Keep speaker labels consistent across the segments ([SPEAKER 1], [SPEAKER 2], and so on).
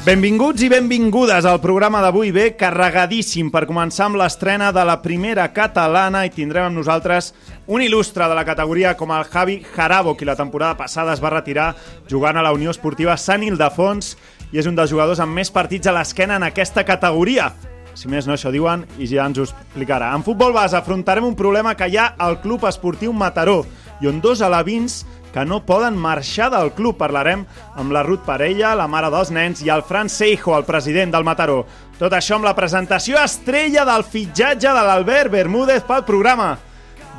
[SPEAKER 1] Benvinguts i benvingudes al programa d'avui bé carregadíssim per començar amb l'estrena de la primera catalana i tindrem amb nosaltres un il·lustre de la categoria com el Javi Jarabo, qui la temporada passada es va retirar jugant a la Unió Esportiva Sant Ildefons i és un dels jugadors amb més partits a l'esquena en aquesta categoria. Si més no, això diuen i ja ens ho explicarà. En futbol base afrontarem un problema que hi ha al Club Esportiu Mataró i on dos alevins que no poden marxar del club. Parlarem amb la Ruth Parella, la mare dels nens, i el Fran Seijo, el president del Mataró. Tot això amb la presentació estrella del fitxatge de l'Albert Bermúdez pel programa.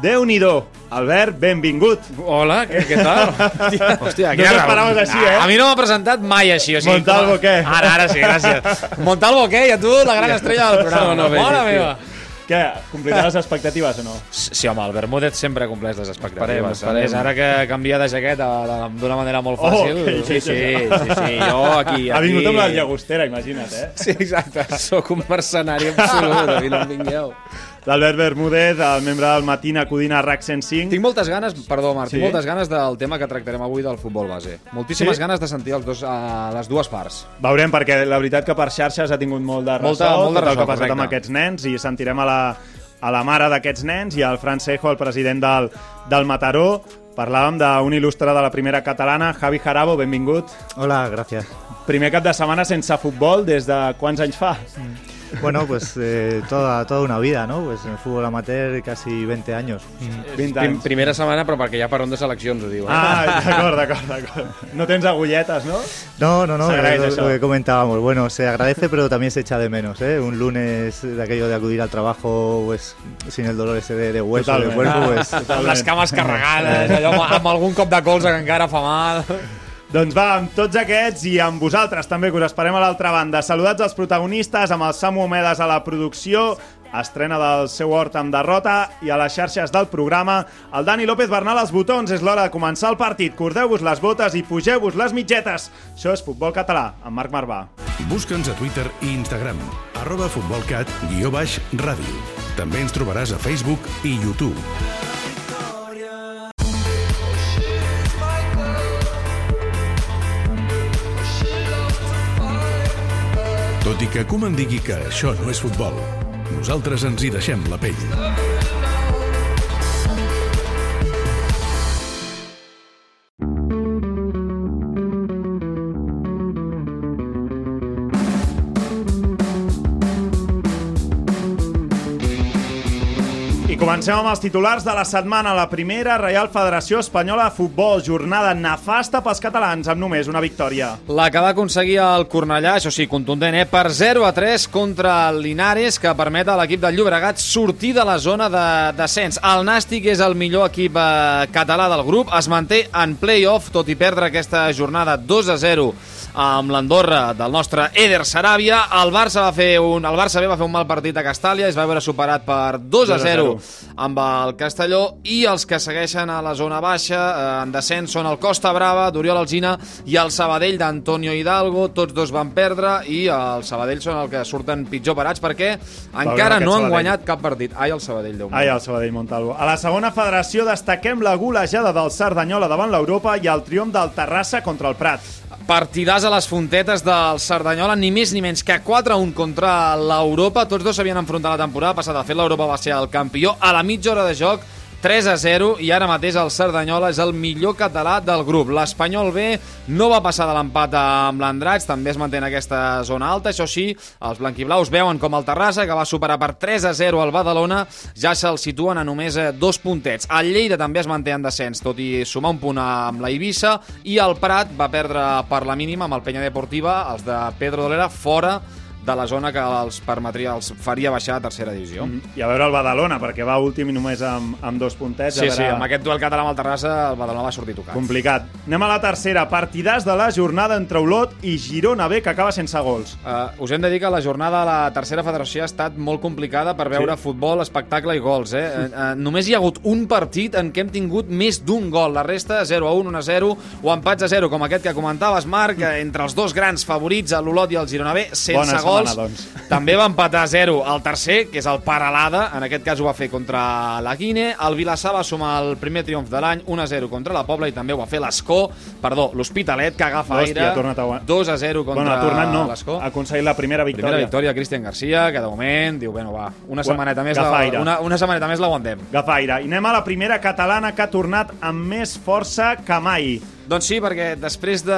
[SPEAKER 1] déu nhi Albert, benvingut.
[SPEAKER 2] Hola, què, què tal?
[SPEAKER 1] Hòstia, no t'esperaves així, eh?
[SPEAKER 2] A mi no m'ha presentat mai així. O sigui,
[SPEAKER 1] Montalvo, què?
[SPEAKER 2] Ara, ara sí, gràcies. Montalvo, què? I a tu, la gran estrella del programa.
[SPEAKER 3] No, no,
[SPEAKER 2] meva.
[SPEAKER 1] Què, complirà les expectatives o no?
[SPEAKER 2] Sí, home, el Bermúdez sempre compleix les expectatives.
[SPEAKER 3] Esperem, esperem.
[SPEAKER 2] És ara que canvia de jaqueta de- d'una manera molt
[SPEAKER 1] Oh,
[SPEAKER 2] fàcil.
[SPEAKER 1] que
[SPEAKER 2] sí, sí, sí, sí, jo aquí...
[SPEAKER 1] Ha vingut
[SPEAKER 2] aquí-
[SPEAKER 1] amb la llagostera, imagina't, eh?
[SPEAKER 2] Sí, exacte.
[SPEAKER 3] Sóc un mercenari absolut, a mi no em vingueu.
[SPEAKER 1] L'Albert Bermúdez, el membre del Matín acudint a RAC 105.
[SPEAKER 2] Tinc moltes ganes, perdó Marc,
[SPEAKER 1] Sí?
[SPEAKER 2] tinc moltes ganes del tema que tractarem avui del futbol base. Moltíssimes
[SPEAKER 1] Sí?
[SPEAKER 2] ganes de sentir els dos, uh, les dues parts.
[SPEAKER 1] Veurem, perquè la veritat que per xarxes ha tingut molt de ressò,
[SPEAKER 2] Molta- molt de
[SPEAKER 1] tot el
[SPEAKER 2] ressò,
[SPEAKER 1] que ha passat amb
[SPEAKER 2] correcte.
[SPEAKER 1] aquests nens, i sentirem a la, a la mare d'aquests nens i al Francejo, el president del, del Mataró. Parlàvem d'un il·lustre de la primera catalana, Javi Jarabo, benvingut.
[SPEAKER 4] Hola, gracias.
[SPEAKER 1] Primer cap de setmana sense futbol, des de quants anys fa?
[SPEAKER 4] Bueno, pues eh, toda, toda una vida, ¿no? Pues en el fútbol amateur casi 20 años.
[SPEAKER 1] 20
[SPEAKER 3] Prim,
[SPEAKER 1] anys.
[SPEAKER 3] primera setmana, però perquè hi ha peron de seleccions, ho diu. Eh?
[SPEAKER 1] Ah, d'acord, d'acord, d'acord. No tens agulletes, no?
[SPEAKER 4] No, no, no, es lo, lo que comentábamos. Bueno, se agradece, pero también se echa de menos, ¿eh? Un lunes de aquello de acudir al trabajo, pues sin el dolor ese de, de hueso, de
[SPEAKER 1] Totalment.
[SPEAKER 4] cuerpo, pues...
[SPEAKER 2] Amb les cames carregades, allò, amb, amb algun cop de colze que encara fa mal.
[SPEAKER 1] Doncs va, amb tots aquests i amb vosaltres també, que us esperem a l'altra banda. Saludats als protagonistes, amb el Samu Omedes a la producció, estrena del seu hort amb derrota i a les xarxes del programa. El Dani López Bernal als botons. És l'hora de començar el partit. Cordeu-vos les botes i pugeu-vos les mitgetes. Això és Futbol Català, amb Marc Marvà.
[SPEAKER 5] Busca'ns a Twitter i Instagram, arroba futbolcat, guió baix, ràdio. També ens trobaràs a Facebook i YouTube. Tot i que Koeman digui que això no és futbol, nosaltres ens hi deixem la pell.
[SPEAKER 1] Comencem amb els titulars de la setmana. La primera, Reial Federació Espanyola de Futbol. Jornada nefasta pels catalans, amb només una victòria.
[SPEAKER 2] La que va aconseguir el Cornellà, això sí, contundent, eh? per 0 a 3 contra el Linares, que permet a l'equip del Llobregat sortir de la zona de descens. El Nàstic és el millor equip eh, català del grup, es manté en play-off, tot i perdre aquesta jornada 2 a 0 amb l'Andorra del nostre Eder Saràbia. El Barça, va fer un, el Barça B va fer un mal partit a Castàlia, es va veure superat per 2 a 0 amb el Castelló i els que segueixen a la zona baixa eh, en descens són el Costa Brava, d'Oriol Alzina i el Sabadell d'Antonio Hidalgo, tots dos van perdre i el Sabadell són el que surten pitjor parats perquè encara no han
[SPEAKER 1] Sabadell.
[SPEAKER 2] guanyat cap partit. Ai, el Sabadell, Déu meu.
[SPEAKER 1] Ai, el Sabadell Montalvo. A la segona federació destaquem la golejada del Cerdanyola davant l'Europa i el triomf del Terrassa contra el Prat.
[SPEAKER 2] Partidàs a les fontetes del Cerdanyola, ni més ni menys que 4-1 contra l'Europa. Tots dos s'havien enfrontat la temporada passada. De fet, l'Europa va ser el campió a la mitja hora de joc 3 a 0 i ara mateix el Cerdanyola és el millor català del grup. L'Espanyol B no va passar de l'empat amb l'Andrats, també es manté en aquesta zona alta. Això sí, els blanquiblaus veuen com el Terrassa, que va superar per 3 a 0 al Badalona, ja se'l situen a només eh, dos puntets. El Lleida també es manté en descens, tot i sumar un punt amb la Eivissa, i el Prat va perdre per la mínima amb el Penya Deportiva, els de Pedro Dolera, fora de la zona que els permetria, els faria baixar a tercera divisió. Mm.
[SPEAKER 1] I a veure el Badalona, perquè va últim i només amb, amb dos puntets.
[SPEAKER 2] Sí,
[SPEAKER 1] a
[SPEAKER 2] sí,
[SPEAKER 1] veure...
[SPEAKER 2] amb aquest duel català amb el Terrassa el Badalona va sortir tocat.
[SPEAKER 1] Complicat. Anem a la tercera. Partidàs de la jornada entre Olot i Girona B, que acaba sense gols.
[SPEAKER 2] Uh, us hem de dir que la jornada de la tercera federació ha estat molt complicada per veure
[SPEAKER 1] Sí.
[SPEAKER 2] sí. futbol, espectacle i gols. Eh? Uh, uh, només hi ha hagut un partit en què hem tingut més d'un gol. La resta, 0 a 1, 1 a 0 o empats a 0, com aquest que comentaves, Marc, entre els dos grans favorits, l'Olot i el Girona B, sense
[SPEAKER 1] Bona setmana,
[SPEAKER 2] gols.
[SPEAKER 1] doncs.
[SPEAKER 2] També va empatar a 0 el tercer, que és el Paralada, en aquest cas ho va fer contra la Guine. El Vilassar va sumar el primer triomf de l'any, 1 a 0 contra la Pobla, i també ho va fer l'Escó, perdó, l'Hospitalet, que agafa
[SPEAKER 1] Hòstia,
[SPEAKER 2] aire,
[SPEAKER 1] ha tornat a guanyar.
[SPEAKER 2] 2 a 0 contra
[SPEAKER 1] bueno, ha tornat no.
[SPEAKER 2] l'Escó.
[SPEAKER 1] Ha aconseguit la primera victòria.
[SPEAKER 2] Primera victòria Cristian Garcia, que de moment diu, bueno, va, una setmaneta més,
[SPEAKER 1] agafa
[SPEAKER 2] la,
[SPEAKER 1] aire.
[SPEAKER 2] una, una setmaneta més l'aguantem.
[SPEAKER 1] Gafaire. I anem a la primera catalana que ha tornat amb més força que mai.
[SPEAKER 2] Doncs sí, perquè després de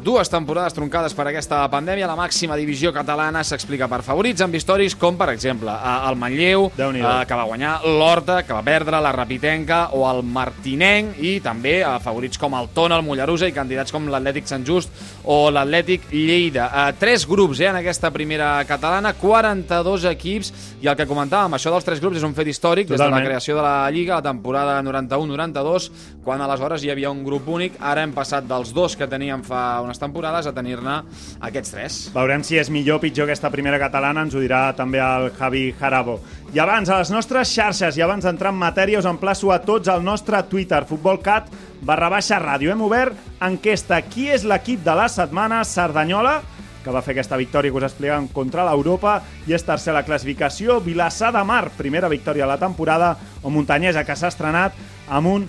[SPEAKER 2] dues temporades troncades per aquesta pandèmia, la màxima divisió catalana s'explica per favorits amb històrics com, per exemple, el Manlleu, que va guanyar, l'Horta, que va perdre, la Rapitenca o el Martinenc, i també eh, favorits com el Tona, el Mollerusa i candidats com l'Atlètic Sant Just o l'Atlètic Lleida. Tres grups eh, en aquesta primera catalana, 42 equips, i el que comentàvem, això dels tres grups és un fet històric des de
[SPEAKER 1] Totalment.
[SPEAKER 2] la creació de la Lliga, la temporada 91-92, quan aleshores hi havia un grup únic, ara hem passat dels dos que teníem fa unes temporades a tenir-ne aquests tres.
[SPEAKER 1] Veurem si és millor o pitjor aquesta primera catalana, ens ho dirà també el Javi Jarabo. I abans, a les nostres xarxes, i abans d'entrar en matèria, us emplaço a tots al nostre Twitter, futbolcat barra baixa ràdio. Hem obert enquesta Qui és l'equip de la setmana? Cerdanyola, que va fer aquesta victòria que us explicàvem contra l'Europa, i és tercer a la classificació. Vilassar de Mar, primera victòria a la temporada, o Muntanyesa, que s'ha estrenat amb un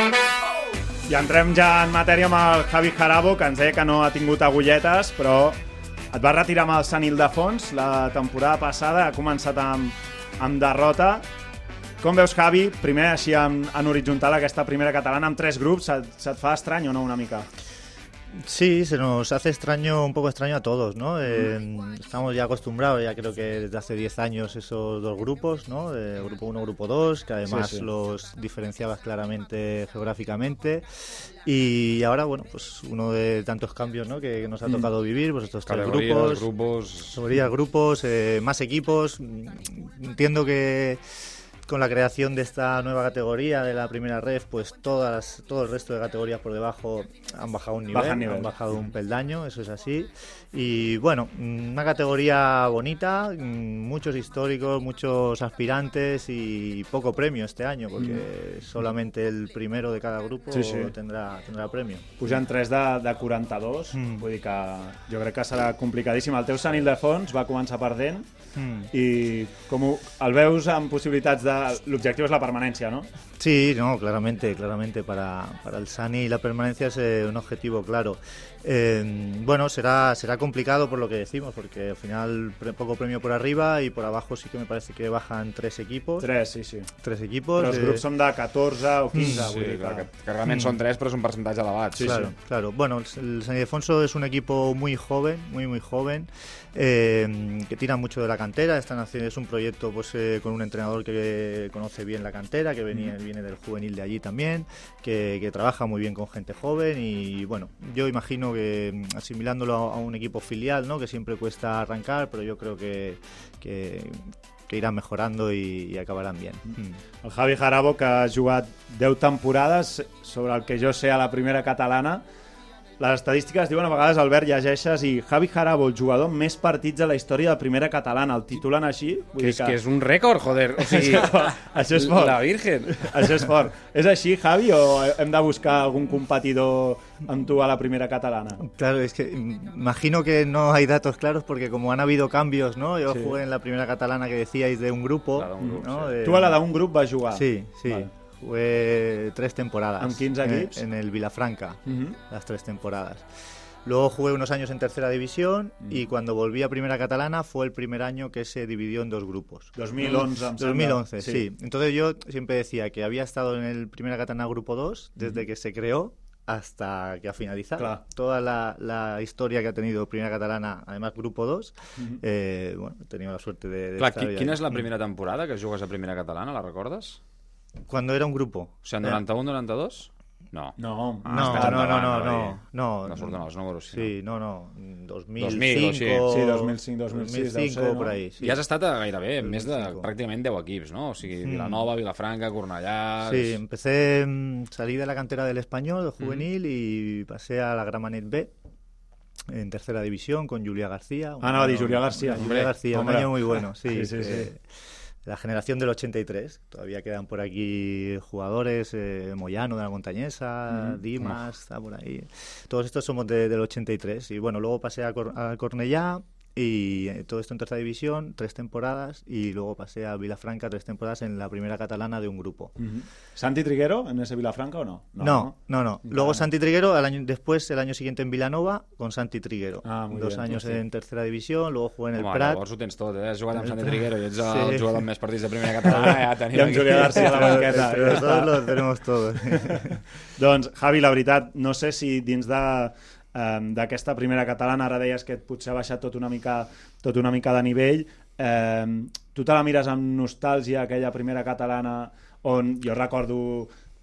[SPEAKER 1] entrem ja en matèria amb el Javi Jarabo, que ens deia que no ha tingut agulletes, però et vas retirar amb el Sant Ildefons la temporada passada, ha començat amb, amb derrota. Com veus, Javi, primer així en, en horitzontal aquesta primera catalana amb tres grups, se't, se't fa estrany o no una mica?
[SPEAKER 4] Sí, se nos hace extraño, un poco extraño a todos, ¿no? Eh, estamos ya acostumbrados, ya creo que desde hace 10 años, esos dos grupos, ¿no? Eh, grupo 1, grupo 2, que además
[SPEAKER 1] Sí, sí.
[SPEAKER 4] los diferenciabas claramente geográficamente. Y ahora, bueno, pues uno de tantos cambios, ¿no? Que, que nos ha tocado vivir, pues estos tres grupos.
[SPEAKER 2] grupos...
[SPEAKER 4] Grupos, eh, más equipos. Mm, Entiendo que con la creación de esta nueva categoría de la primera ref, pues todas, todo el resto de categorías por debajo han bajado un nivel,
[SPEAKER 1] nivel.
[SPEAKER 4] han bajado un peldaño, eso es así. Y bueno, mm, una categoría bonita, mm, muchos históricos, muchos aspirantes y poco premio este año, porque solamente el primero de cada grupo
[SPEAKER 1] Mm. Sí, sí.
[SPEAKER 4] Tendrá, tendrá premio.
[SPEAKER 1] Pugen 3 de, de 42, mm. vull dir que jo crec que serà complicadíssim. El teu Sant Ildefons va començar perdent
[SPEAKER 4] Mm.
[SPEAKER 1] i com ho, el veus amb possibilitats de... L'objectiu és la permanència, no?
[SPEAKER 4] Sí, no, claramente, claramente. Para, para el Sani la permanencia es eh, un objetivo claro. Eh, bueno, será, será complicado por lo que decimos, porque al final pre- poco premio por arriba y por abajo sí que me parece que bajan tres equipos.
[SPEAKER 1] 3, sí, sí.
[SPEAKER 4] Tres equipos.
[SPEAKER 1] Però els
[SPEAKER 4] eh,
[SPEAKER 1] grups són de 14 o 15,
[SPEAKER 2] Sí,
[SPEAKER 1] vull dir
[SPEAKER 2] clar,
[SPEAKER 1] que...
[SPEAKER 2] que, que realment són tres, però és un percentatge elevat.
[SPEAKER 1] Sí,
[SPEAKER 4] claro, claro. Bueno, el, el San Ildefonso es un equipo muy joven, muy muy joven, eh, que tira mucho de la cantera. Están haciendo, es un proyecto pues eh, con un entrenador que conoce bien la cantera, que venía, viene del juvenil de allí también, que, que trabaja muy bien con gente joven y bueno, yo imagino que mm, asimilándolo a, un equipo filial, ¿no? Que siempre cuesta arrancar, pero yo creo que, que, que mejorando y, y acabarán bien. Mm.
[SPEAKER 1] El Javi Jarabo, que ha jugat 10 temporades, sobre el que jo sé a la primera catalana, les estadístiques diuen a vegades, Albert, llegeixes i Javi Jarabo, el jugador amb més partits a la història de primera catalana. El titulen així? Vull
[SPEAKER 3] Que
[SPEAKER 1] dir
[SPEAKER 3] és, que és un rècord, joder. O sigui,
[SPEAKER 1] Això és fort.
[SPEAKER 3] La Virgen.
[SPEAKER 1] Això és fort. És així, Javi, o hem de buscar algun competidor amb tu a la primera catalana?
[SPEAKER 4] Claro, es que imagino que no hay datos claros porque como han habido cambios, ¿no? Yo
[SPEAKER 1] Sí.
[SPEAKER 4] jugué en la primera catalana que decíais de un grupo,
[SPEAKER 3] Claro, un grup,
[SPEAKER 4] ¿no? De-
[SPEAKER 1] Tu a la d'un grup vas jugar.
[SPEAKER 4] Sí, sí.
[SPEAKER 1] Vale.
[SPEAKER 4] Jugué tres temporadas.
[SPEAKER 1] ¿Amb quins
[SPEAKER 4] en-
[SPEAKER 1] equips?
[SPEAKER 4] En, el Vilafranca,
[SPEAKER 1] Mhm.
[SPEAKER 4] las tres temporadas. Luego jugué unos años en tercera división
[SPEAKER 1] Mm.
[SPEAKER 4] y cuando volví a primera catalana fue el primer año que se dividió en dos grupos.
[SPEAKER 1] 2011, em sembla.
[SPEAKER 4] 2011, sí. Entonces yo siempre decía que había estado en el Primera Catalana Grupo 2 desde que se creó hasta que ha finalizado.
[SPEAKER 1] Clar.
[SPEAKER 4] Toda la, la historia que ha tenido Primera Catalana, además Grupo 2, eh, bueno, he tenido la suerte de... de
[SPEAKER 2] Clar,
[SPEAKER 4] estar
[SPEAKER 2] qui,
[SPEAKER 4] ahí.
[SPEAKER 2] quina és la primera temporada que jugues a primera catalana, la recordes?
[SPEAKER 4] Cuando era un grupo.
[SPEAKER 2] O sigui, en 91-92? No.
[SPEAKER 1] No,
[SPEAKER 2] Ah,
[SPEAKER 4] No, no, no, no, no, no.
[SPEAKER 2] No surten els números, sí,
[SPEAKER 4] no, no. 2005,
[SPEAKER 2] 2000 o sí.
[SPEAKER 1] Sí, 2005, 2006 deu ser, no?
[SPEAKER 4] por ahí. Sí.
[SPEAKER 2] I has estat a gairebé més de
[SPEAKER 4] 2005.
[SPEAKER 2] pràcticament 10 equips, no? O sigui, Vilanova, Vilafranca, Cornellà...
[SPEAKER 4] Sí, empecé, mm, salí de la cantera del español, del juvenil, y pasé a la Gramanet B, en tercera división, con Julia García.
[SPEAKER 1] Ah, no, di Julia García.
[SPEAKER 4] Julia
[SPEAKER 1] Hombre,
[SPEAKER 4] García,
[SPEAKER 1] hombre.
[SPEAKER 4] un año muy bueno, sí.
[SPEAKER 1] Sí, sí, sí.
[SPEAKER 4] eh, La generación del 83, todavía quedan por aquí jugadores, eh, Moyano de la Montañesa, Dimas, está por ahí. Todos estos somos de- del 83. Y bueno, luego pasé a, Cor- a Cornellá y eh, todo esto en tercera división, tres temporadas, y luego pasé a Vilafranca, tres temporadas en la primera catalana de un grupo.
[SPEAKER 1] Mhm. Santi Triguero en ese Vilafranca o no?
[SPEAKER 4] No, no, no. Luego
[SPEAKER 1] Vale.
[SPEAKER 4] Santi Triguero, al año, después, el año siguiente en Vilanova, con Santi Triguero.
[SPEAKER 1] Ah, muy
[SPEAKER 4] Dos
[SPEAKER 1] bien,
[SPEAKER 4] años
[SPEAKER 1] sí.
[SPEAKER 4] en tercera división, luego jugué en el
[SPEAKER 2] Home,
[SPEAKER 4] Prat.
[SPEAKER 2] llavors ho tens tot, eh? Has jugat amb
[SPEAKER 4] El
[SPEAKER 2] Santi. Triguero i ets el
[SPEAKER 4] Sí.
[SPEAKER 2] jugador amb més partits de primera catalana. Ja tenim
[SPEAKER 1] I amb. Julià García a la banqueta.
[SPEAKER 4] Dos
[SPEAKER 1] està.
[SPEAKER 4] lo tenemos todos.
[SPEAKER 1] Doncs, Javi, la veritat, no sé si dins de em, d'aquesta primera catalana, ara deies que potser ha baixat tot una mica, tot una mica de nivell, eh, tu te la mires amb nostàlgia, aquella primera catalana on jo recordo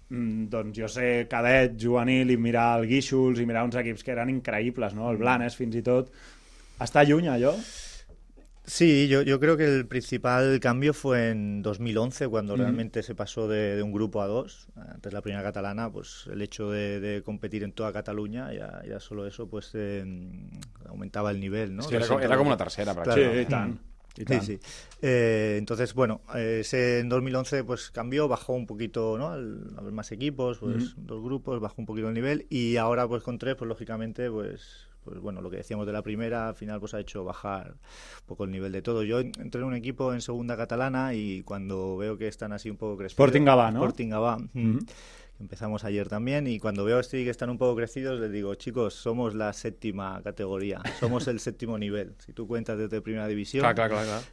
[SPEAKER 1] mm, doncs jo sé, cadet, juvenil i mirar el Guíxols i mirar uns equips que eren increïbles, no? el Blanes fins i tot està lluny allò?
[SPEAKER 4] Sí, yo, yo creo que el principal cambio fue en 2011, cuando realmente se pasó de, de un grupo a dos. Antes la primera catalana, pues el hecho de, de competir en toda Cataluña, ya, ya solo eso, pues eh, aumentaba el nivel, ¿no?
[SPEAKER 2] Sí, era, com, era com una tercera,
[SPEAKER 4] Claro.
[SPEAKER 1] Sí,
[SPEAKER 4] Sí, sí. Eh, entonces, bueno, eh, ese en 2011 pues cambió, bajó un poquito, ¿no? Al haber más equipos, pues dos grupos, bajó un poquito el nivel y ahora pues con tres, pues lógicamente, pues pues bueno, lo que decíamos de la primera, al final pues ha hecho bajar un poco el nivel de todo. Yo entré en un equipo en segunda catalana y cuando veo que están así un poco crecidos...
[SPEAKER 1] Sporting Gavà, ¿no?
[SPEAKER 4] Sporting mm,
[SPEAKER 1] Ujú.
[SPEAKER 4] Empezamos ayer también y cuando veo así que están un poco crecidos les digo, chicos, somos la séptima categoría, somos el séptimo nivel. Si tú cuentas desde primera división,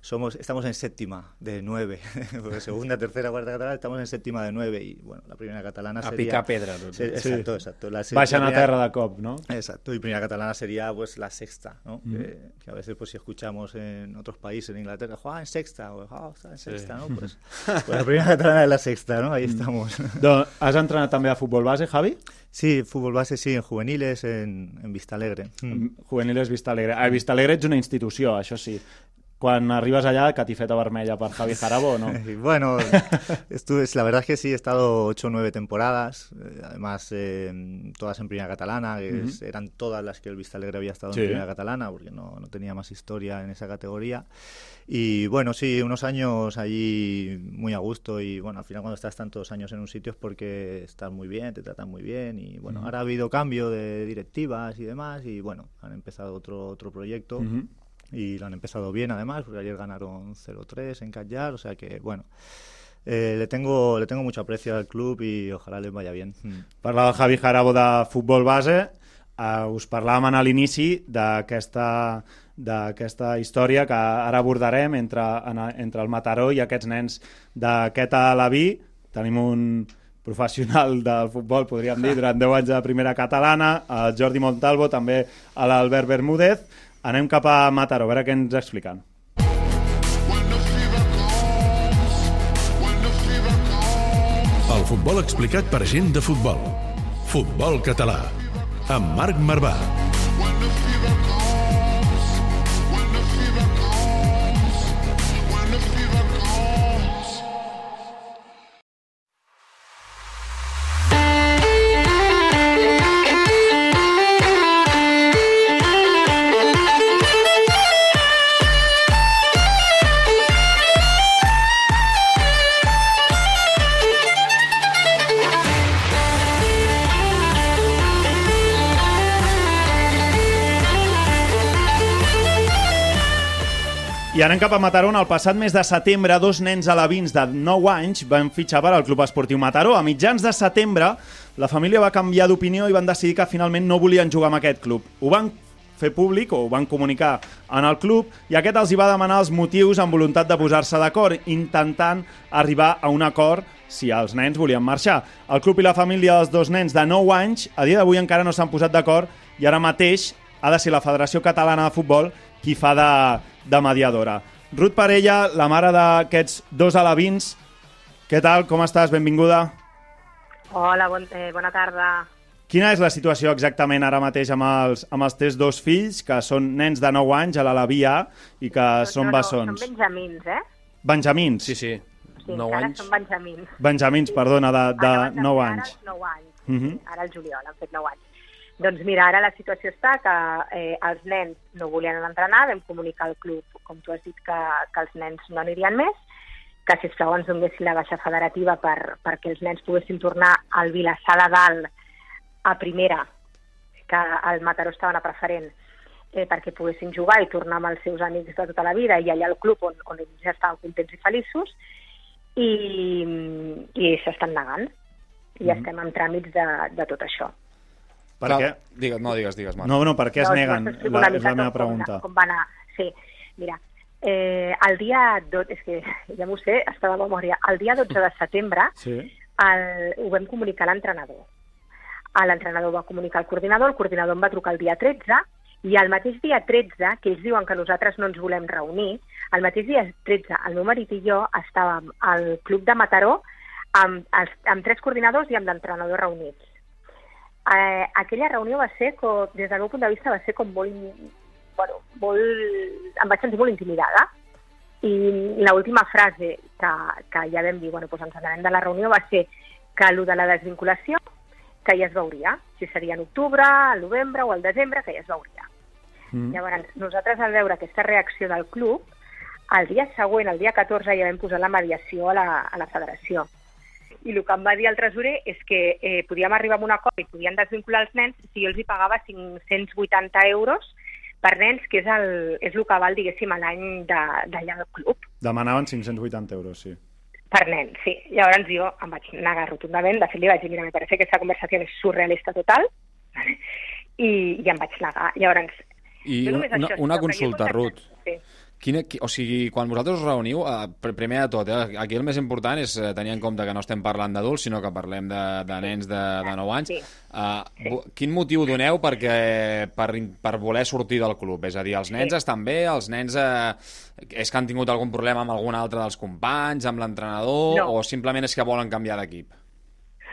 [SPEAKER 4] somos estamos en séptima de nueve porque segunda tercera cuarta catalana estamos en séptima de nueve y bueno la primera catalana
[SPEAKER 2] A
[SPEAKER 4] sería
[SPEAKER 2] picar pedra, tots.
[SPEAKER 4] se-
[SPEAKER 1] Sí.
[SPEAKER 4] exacto exacto la, la
[SPEAKER 1] a terra de cop, no?
[SPEAKER 4] exacto y primera catalana sería pues la sexta ¿no? que, que a veces pues si escuchamos en otros países en Inglaterra juega en sexta o "Ah, está en sexta ¿no? pues, pues la primera catalana es la sexta ¿no? ahí estamos
[SPEAKER 1] Doncs, has entrenat també a futbol base, Javi?
[SPEAKER 4] sí fútbol base sí en juveniles en, en Vista Alegre Mm.
[SPEAKER 1] Juveniles Vista Alegre. A Vista Alegre ets una institució, això sí. Quan arribes allà, catifeta vermella per Javi Jarabo o no?
[SPEAKER 4] Bueno, estuve, la verdad es que sí, he estado ocho o nueve temporadas, eh, además eh, todas en primera catalana, que es- eran todas las que el Vista Alegre había estado
[SPEAKER 1] Sí.
[SPEAKER 4] en primera catalana, porque no, no tenía más historia en esa categoría. Y bueno, sí, unos años allí muy a gusto y bueno, al final cuando estás tantos años en un sitio es porque estás muy bien, te tratan muy bien y bueno, ahora ha habido cambio de directivas y demás y bueno, han empezado otro, otro proyecto
[SPEAKER 1] Mhm.
[SPEAKER 4] Y lo han empezado bien además, porque ayer ganaron 0-3 en Catllar, o sea que bueno, eh, le tengo le tengo mucho aprecio al club y ojalá les vaya bien. Mm.
[SPEAKER 1] Parlava el Javi Jarabo de futbol base, uh, us parlàvem a l'inici d'aquesta d'aquesta història que ara abordarem entre, en, entre el Mataró i aquests nens d'aquest Alaví. Tenim un professional del futbol, podríem dir, durant 10 anys de primera catalana, el Jordi Montalvo, també l'Albert Bermúdez. Anem cap a Mataró, a veure què ens expliquen.
[SPEAKER 5] El futbol explicat per gent de futbol. Futbol català. Amb Marc Marvà.
[SPEAKER 1] Anem cap a Mataró, on el passat mes de setembre dos nens alevins de 9 anys van fitxar per al Club Esportiu Mataró. A mitjans de setembre la família va canviar d'opinió i van decidir que finalment no volien jugar amb aquest club. Ho van fer públic o ho van comunicar en el club i aquest els hi va demanar els motius amb voluntat de posar-se d'acord, intentant arribar a un acord si els nens volien marxar. El club i la família dels dos nens de 9 anys a dia d'avui encara no s'han posat d'acord i ara mateix ha de ser la Federació Catalana de Futbol qui fa de, de mediadora. Ruth Parella, la mare d'aquests dos alevins, què tal, com estàs? Benvinguda.
[SPEAKER 6] Hola, bon, eh, bona tarda.
[SPEAKER 1] Quina és la situació exactament ara mateix amb els, amb els teus dos fills, que són nens de 9 anys a l'Alaví A i que són
[SPEAKER 6] no, no,
[SPEAKER 1] bessons?
[SPEAKER 6] Són benjamins, eh?
[SPEAKER 1] Benjamins.
[SPEAKER 3] Sí, sí.
[SPEAKER 6] Sí,
[SPEAKER 3] 9
[SPEAKER 6] encara
[SPEAKER 3] anys.
[SPEAKER 6] són benjamins.
[SPEAKER 1] Benjamins, perdona, de, de
[SPEAKER 6] Acaben fer
[SPEAKER 1] 9
[SPEAKER 6] ara
[SPEAKER 1] anys.
[SPEAKER 6] els 9 anys.
[SPEAKER 1] Mhm.
[SPEAKER 6] sí, ara el juliol han fet 9 anys. Doncs mira, ara la situació està que eh, els nens no volien entrenar, vam comunicar al club, com tu has dit, que, que els nens no anirien més, que sisplau ens donessin la baixa federativa per, perquè els nens poguessin tornar al Vilassar de Dalt a primera, que al Mataró estaven a preferent, eh, perquè poguessin jugar i tornar amb els seus amics de tota la vida i allà al club on, on ells ja estaven contents i feliços, i, i s'estan negant. I
[SPEAKER 1] Mhm.
[SPEAKER 6] estem en tràmits de, de tot això.
[SPEAKER 1] Per
[SPEAKER 2] Clar,
[SPEAKER 1] què?
[SPEAKER 2] Digues, no, digues, digues, Marc.
[SPEAKER 1] No, no, per què es
[SPEAKER 6] No,
[SPEAKER 1] neguen?
[SPEAKER 6] us explico
[SPEAKER 1] La, és la meva pregunta.
[SPEAKER 6] Com, va anar. Sí, mira, eh, el dia... Do... És que ja m'ho sé, està de memòria. El dia 12 de setembre
[SPEAKER 1] Sí.
[SPEAKER 6] el, ho vam comunicar a l'entrenador. L'entrenador va comunicar al coordinador, el coordinador em va trucar el dia 13 i el mateix dia 13, que ells diuen que nosaltres no ens volem reunir, el mateix dia 13 el meu marit i jo estàvem al club de Mataró amb, els, amb tres coordinadors i amb l'entrenador reunits. Eh, aquella reunió va ser, com, des del meu punt de vista, va ser com molt, bueno, molt... em vaig sentir molt intimidada. I l'última frase que, que ja vam dir, bueno, doncs ens anem de la reunió, va ser que el de la desvinculació, que ja es veuria, si seria en octubre, al novembre o al desembre, que ja es veuria.
[SPEAKER 1] Mm.
[SPEAKER 6] Llavors, nosaltres al veure aquesta reacció del club, el dia següent, el dia 14, ja vam posar la mediació a la, a la federació. I el que em va dir el tresorer és que eh, podíem arribar a un acord i podien desvincular els nens si jo els hi pagava 580 euros per nens, que és el, és el que val, diguéssim, a l'any de- d'allà del club
[SPEAKER 1] Demanaven 580 euros, sí.
[SPEAKER 6] per nens, sí. Llavors jo em vaig negar rotundament, de fet li vaig dir, mira, me parece que esta conversación es surrealista total, i, i em vaig negar. Llavors,
[SPEAKER 2] I una,
[SPEAKER 6] només
[SPEAKER 2] una,
[SPEAKER 6] això,
[SPEAKER 2] una consulta, Ruth.
[SPEAKER 6] Sí.
[SPEAKER 2] Quina, qui, o sigui, quan vosaltres us reuniu, eh, pr- primer de tot, eh, aquí el més important és eh, tenir en compte que no estem parlant d'adults, sinó que parlem de, de nens de, de 9 anys.
[SPEAKER 6] Sí.
[SPEAKER 2] Uh, vo- Quin motiu doneu perquè, per, per voler sortir del club? És a dir, els nens
[SPEAKER 6] Sí.
[SPEAKER 2] estan bé? Els nens eh, és que han tingut algun problema amb algun altre dels companys, amb l'entrenador,
[SPEAKER 6] No.
[SPEAKER 2] o simplement és que volen canviar d'equip?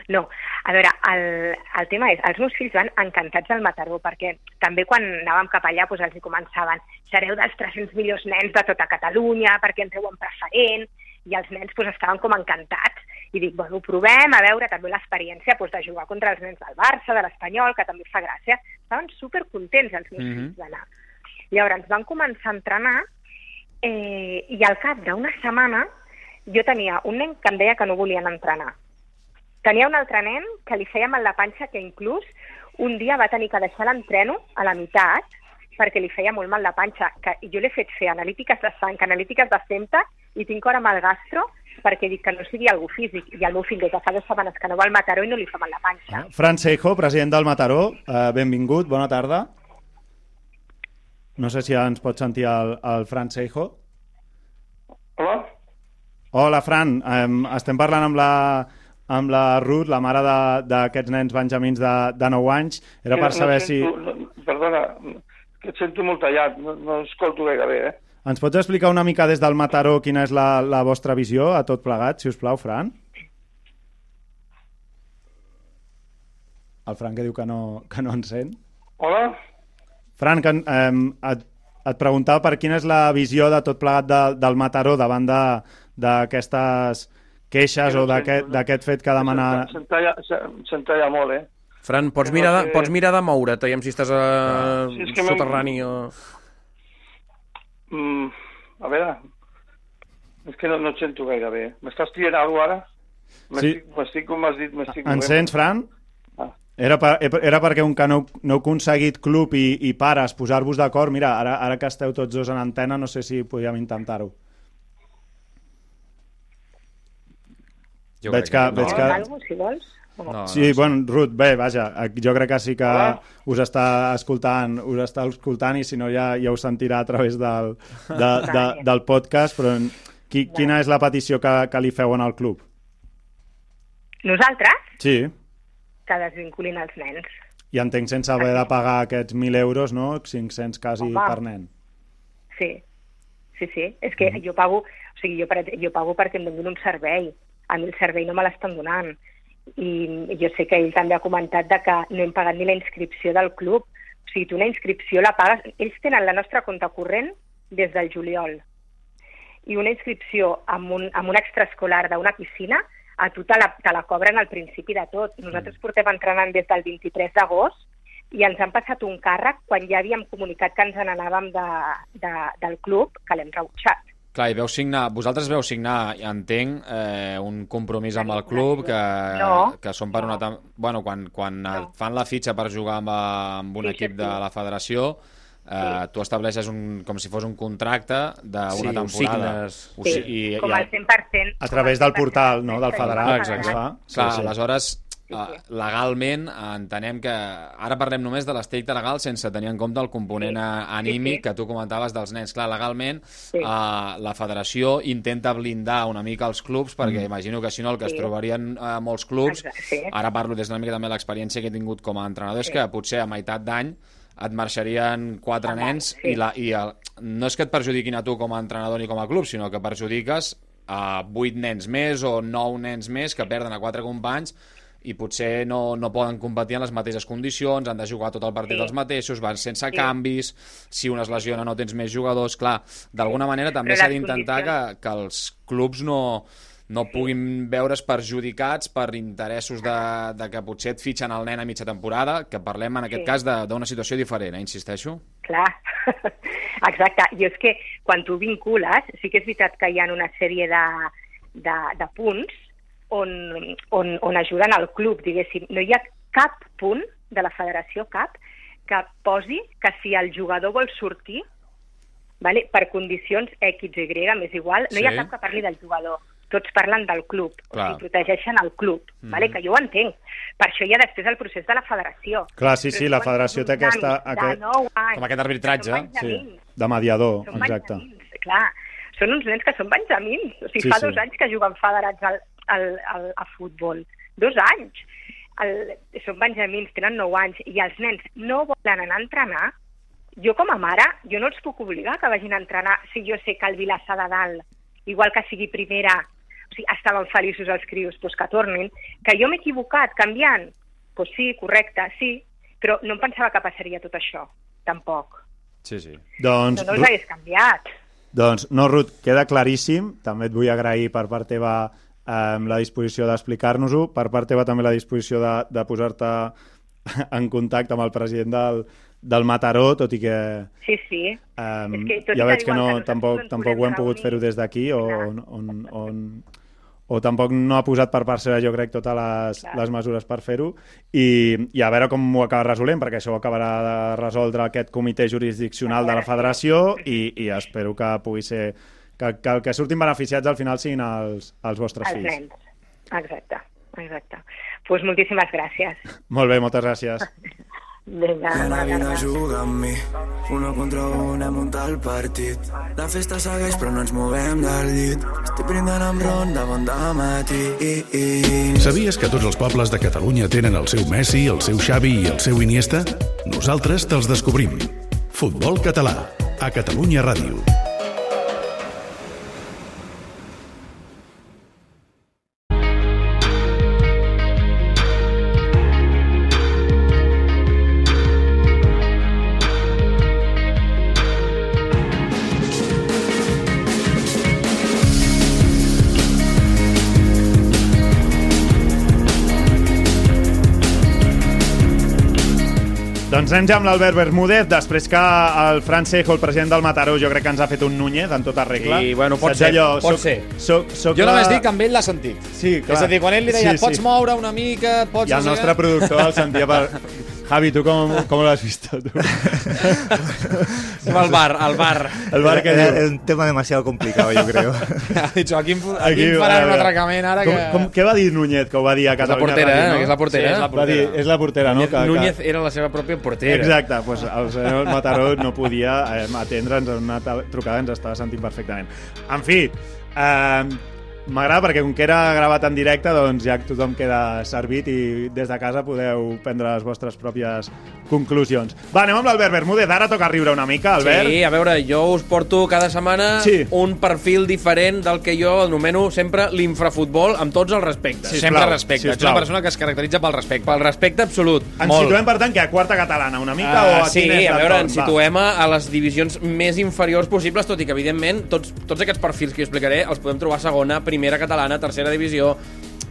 [SPEAKER 6] No, a veure, el, el tema és, els meus fills van encantats al Mataró, perquè també quan anàvem cap allà doncs els hi començaven, sereu dels 300 millors nens de tota Catalunya, perquè entreu en preferent, i els nens doncs, estaven com encantats. I dic, bueno, provem, a veure també l'experiència doncs, de jugar contra els nens del Barça, de l'Espanyol, que també fa gràcia. Estaven supercontents els meus
[SPEAKER 2] Mhm.
[SPEAKER 6] fills d'anar. Llavors van començar a entrenar eh, i al cap d'una setmana jo tenia un nen que em deia que no volien entrenar. Tenia un altre nen que li feia mal la panxa que inclús un dia va tenir que deixar l'entreno a la meitat perquè li feia molt mal la panxa. Que jo l'he fet fer analítiques de sang, analítiques de femta i tinc ara el gastro perquè dic que no sigui algú físic. I el meu fill des de fa dues setmanes que no va al Mataró i no li fa mal la panxa.
[SPEAKER 1] Fran Seijo, president del Mataró, eh, benvingut, bona tarda. No sé si ens pot sentir el, el Fran Seijo.
[SPEAKER 7] Hola?
[SPEAKER 1] Hola, Fran. Um, estem parlant amb la, amb la Ruth, la mare de- d'aquests nens benjamins de, de 9 anys. Era per saber si...
[SPEAKER 7] sento, No, perdona, que et sento molt tallat, no, no escolto gaire bé, eh?
[SPEAKER 1] Ens pots explicar una mica des del Mataró quina és la, la vostra visió a tot plegat, si us plau, Fran? El Fran que diu que no, que no en sent.
[SPEAKER 7] Hola?
[SPEAKER 1] Fran, que, eh, et, et preguntava per quina és la visió de tot plegat de, del Mataró davant de- d'aquestes queixes o d'aquest fet que demana...
[SPEAKER 7] Se'n talla, se, se'n talla molt, eh?
[SPEAKER 3] Fran, pots mirar, de, pots mirar de moure't, aviam si estàs a
[SPEAKER 7] Sí, és que
[SPEAKER 3] soterrani o...
[SPEAKER 7] Mm, a veure, és que no, no et sento gaire bé. M'estàs dient alguna cosa ara?
[SPEAKER 1] Sí.
[SPEAKER 7] M'estic, com has dit, m'estic...
[SPEAKER 1] Ens sents, Fran?
[SPEAKER 7] Ah.
[SPEAKER 1] Era, per, era perquè un que no, no heu aconseguit club i, i pares posar-vos d'acord, mira, ara, ara que esteu tots dos en antena, no sé si podíem intentar-ho.
[SPEAKER 2] Jo
[SPEAKER 1] Veig que- veig
[SPEAKER 6] No,
[SPEAKER 1] que-
[SPEAKER 6] algo, si vols.
[SPEAKER 2] No,
[SPEAKER 1] Sí, bueno, Ruth, bé, vaja, jo crec que sí que
[SPEAKER 7] Hola.
[SPEAKER 1] us està escoltant, us està escoltant i si no ja, ja us sentirà a través del, de, de, del podcast, però qui, quina és la petició que, que li feu en el club?
[SPEAKER 6] Nosaltres,
[SPEAKER 1] Sí,
[SPEAKER 6] que desvinculin els nens.
[SPEAKER 1] i entenc sense haver de pagar aquests 1.000 euros, no? 500 quasi
[SPEAKER 6] Home.
[SPEAKER 1] per nen.
[SPEAKER 6] Sí, sí, sí. És que jo pago, o sigui, jo, per, jo pago perquè em donin un servei. A mi el servei no me l'estan donant. I jo sé que ell també ha comentat de que no hem pagat ni la inscripció del club. O sigui, tu una inscripció la pagues... Ells tenen la nostra compte corrent des del juliol. I una inscripció amb un, amb un extraescolar d'una piscina a tu te la, te la cobren al principi de tot. Nosaltres portem entrenant des del 23 d'agost i ens han passat un càrrec quan ja havíem comunicat que ens n'anàvem de, de, del club, que l'hem rebutjat.
[SPEAKER 2] Clar, i veu signar, vosaltres veu signar, entenc, eh, un compromís amb el club que,
[SPEAKER 6] No.
[SPEAKER 2] que són per una... Bueno, quan, quan no. Fan la fitxa per jugar amb, amb un
[SPEAKER 6] Sí,
[SPEAKER 2] equip
[SPEAKER 6] sí,
[SPEAKER 2] de
[SPEAKER 6] sí.
[SPEAKER 2] la federació, eh, tu estableixes un, com si fos un contracte d'una
[SPEAKER 3] Sí, ho
[SPEAKER 2] temporada.
[SPEAKER 3] signes.
[SPEAKER 2] Ho
[SPEAKER 6] Sí,
[SPEAKER 2] si- i,
[SPEAKER 6] com
[SPEAKER 2] i,
[SPEAKER 6] al 100%.
[SPEAKER 1] A través del portal, no?, del federat.
[SPEAKER 3] Exacte.
[SPEAKER 2] Clar,
[SPEAKER 1] Sí, sí.
[SPEAKER 2] aleshores, eh, legalment entenem que... Ara parlem només de l'aspecte legal sense tenir en compte el component
[SPEAKER 6] Sí.
[SPEAKER 2] anímic
[SPEAKER 6] Sí, sí.
[SPEAKER 2] que tu comentaves dels nens. Clar, legalment
[SPEAKER 6] Sí.
[SPEAKER 2] eh, la federació intenta blindar una mica els clubs perquè imagino que si no el que es
[SPEAKER 6] Sí.
[SPEAKER 2] trobarien eh, molts clubs,
[SPEAKER 6] Exacte, sí.
[SPEAKER 2] ara parlo des d'una mica també l'experiència que he tingut com a entrenador, és que potser a meitat d'any et marxarien quatre
[SPEAKER 6] Home,
[SPEAKER 2] nens
[SPEAKER 6] sí.
[SPEAKER 2] i, la, i el, no és que et perjudiquin a tu com a entrenador ni com a club, sinó que perjudiques a vuit nens més o nou nens més que perden a quatre companys i potser no, no poden competir en les mateixes condicions, han de jugar tot el partit
[SPEAKER 6] Sí.
[SPEAKER 2] els mateixos, van sense
[SPEAKER 6] Sí.
[SPEAKER 2] canvis, si un es lesiona no tens més jugadors, clar, d'alguna manera també s'ha d'intentar que, que els clubs no, no puguin veure's perjudicats per interessos de, de que potser et fitxen el nen a mitja temporada, que parlem en aquest
[SPEAKER 6] Sí.
[SPEAKER 2] cas d'una situació diferent, eh, insisteixo.
[SPEAKER 6] Clar, exacte. I és que quan tu vincules, sí que és veritat que hi ha una sèrie de, de, de punts on, on, on ajuden al club, diguéssim. No hi ha cap punt de la federació, cap, que posi que si el jugador vol sortir vale, per condicions X, Y, m'és igual, no hi ha
[SPEAKER 2] Sí.
[SPEAKER 6] cap que parli del jugador. Tots parlen del club,
[SPEAKER 2] Clar.
[SPEAKER 6] o sigui, protegeixen el club, mm. vale, que jo ho entenc. Per això hi ha després el procés de la federació.
[SPEAKER 1] Clar, sí, sí, la federació té aquesta- aquest-
[SPEAKER 6] De 9 anys,
[SPEAKER 2] Com aquest arbitratge,
[SPEAKER 1] Sí, de mediador,
[SPEAKER 6] són
[SPEAKER 1] exacte.
[SPEAKER 6] benjamins, clar. Són uns nens que són benjamins. O sigui,
[SPEAKER 1] Sí,
[SPEAKER 6] fa
[SPEAKER 1] sí.
[SPEAKER 6] dos anys que juguen federats al, al, al, a futbol. Dos anys. El, són benjamins, tenen 9 anys, i els nens no volen anar a entrenar, jo com a mare, jo no els puc obligar que vagin a entrenar si jo sé que el Vilassar de Dalt, igual que sigui primera, o sigui, estaven feliços els crios, doncs que tornin. Que jo m'he equivocat canviant? Doncs pues sí, correcte, sí, però no em pensava que passaria tot això, tampoc.
[SPEAKER 2] Sí, sí.
[SPEAKER 1] Doncs,
[SPEAKER 6] No, no els hagués canviat.
[SPEAKER 1] doncs, no, Ruth, queda claríssim. També et vull agrair per part teva eh, la disposició d'explicar-nos-ho, per part teva també la disposició de, de posar-te en contacte amb el president del, del Mataró, tot i que
[SPEAKER 6] Sí, sí.
[SPEAKER 1] Um,
[SPEAKER 6] És que tot
[SPEAKER 1] ja
[SPEAKER 6] que
[SPEAKER 1] veig que
[SPEAKER 6] diuen
[SPEAKER 1] no,
[SPEAKER 6] que
[SPEAKER 1] tampoc, tampoc ho hem pogut fer-ho des d'aquí o, on, on, on, o tampoc no ha posat per part seva, jo crec, totes les,
[SPEAKER 6] Clar.
[SPEAKER 1] les mesures per fer-ho. I, i a veure com ho acaba resolent, perquè això ho acabarà de resoldre aquest comitè jurisdiccional de la federació i, i espero que pugui ser que, que el que surtin beneficiats al final siguin els, els vostres
[SPEAKER 6] Els
[SPEAKER 1] fills.
[SPEAKER 6] nens. Exacte, exacte. Doncs pues moltíssimes gràcies.
[SPEAKER 1] Molt bé, moltes gràcies.
[SPEAKER 6] Vinga,
[SPEAKER 8] Nena,
[SPEAKER 6] bona
[SPEAKER 8] vine a jugar amb mi. Uno contra un, hem muntat el partit. La festa segueix, però no ens movem del llit. Estic brindant amb ron de bon dematí.
[SPEAKER 5] Sabies que tots els pobles de Catalunya tenen el seu Messi, el seu Xavi i el seu Iniesta? Nosaltres te'ls descobrim. Futbol català, a Catalunya Ràdio.
[SPEAKER 1] Anem ja amb l'Albert Bermúdez, després que el Francejo, el president del Mataró, jo crec que ens ha fet un Núñez en tota regla.
[SPEAKER 3] I, bueno, pot
[SPEAKER 1] Saps
[SPEAKER 3] ser,
[SPEAKER 1] allò,
[SPEAKER 3] pot
[SPEAKER 1] soc,
[SPEAKER 3] ser.
[SPEAKER 1] Soc, soc
[SPEAKER 2] Jo
[SPEAKER 1] la-
[SPEAKER 2] només dic que amb ell l'ha sentit.
[SPEAKER 1] Sí, clar.
[SPEAKER 2] És a dir, quan ell li deia,
[SPEAKER 1] Sí,
[SPEAKER 2] et pots
[SPEAKER 1] sí.
[SPEAKER 2] moure una mica, pots...
[SPEAKER 1] I el nostre
[SPEAKER 2] què".
[SPEAKER 1] productor el sentia per... Javi, ¿tú cómo, cómo lo has visto? tú?
[SPEAKER 3] Al bar, al bar.
[SPEAKER 1] El bar que
[SPEAKER 4] Era- era un tema demasiado complicado, yo creo.
[SPEAKER 2] Ha dit
[SPEAKER 1] Aquí,
[SPEAKER 2] Joaquim
[SPEAKER 1] a
[SPEAKER 2] farà un atracament ara
[SPEAKER 1] Com,
[SPEAKER 2] que...
[SPEAKER 1] com, què va dir Núñez, que ho va dir a
[SPEAKER 3] És la
[SPEAKER 1] Catalunya
[SPEAKER 3] portera,
[SPEAKER 1] Ràdio,
[SPEAKER 3] eh?
[SPEAKER 1] no?
[SPEAKER 3] Que és la portera.
[SPEAKER 2] Sí, és la
[SPEAKER 1] Va dir, és la portera, no? Que,
[SPEAKER 3] Núñez
[SPEAKER 1] que...
[SPEAKER 3] era la seva pròpia portera.
[SPEAKER 1] Exacte, doncs el senyor Mataró no podia eh, atendre'ns en una trucada, ens estava sentint perfectament. En fi, eh, m'agrada perquè com que era gravat en directe, doncs ja tothom queda servit i des de casa podeu prendre les vostres pròpies conclusions. Va, anem amb l'Albert Bermúdez. Ara toca riure una mica, Albert.
[SPEAKER 3] Sí, a veure, jo us porto cada setmana
[SPEAKER 1] Sí.
[SPEAKER 3] un perfil diferent del que jo anomeno sempre l'infrafutbol amb tots els respectes.
[SPEAKER 1] Sí,
[SPEAKER 2] Sempre
[SPEAKER 1] sisplau,
[SPEAKER 2] respecte. Ets
[SPEAKER 1] sisplau.
[SPEAKER 2] una persona que es caracteritza pel respecte.
[SPEAKER 3] Pel respecte absolut.
[SPEAKER 1] Ens
[SPEAKER 2] Molt.
[SPEAKER 1] situem, per tant, que a quarta catalana una mica
[SPEAKER 3] Ah,
[SPEAKER 1] o a
[SPEAKER 3] sí,
[SPEAKER 1] quin és
[SPEAKER 3] a veure, ens situem a, a les divisions més inferiors possibles, tot i que, evidentment, tots, tots aquests perfils que jo explicaré els podem trobar a segona, primera catalana, tercera divisió...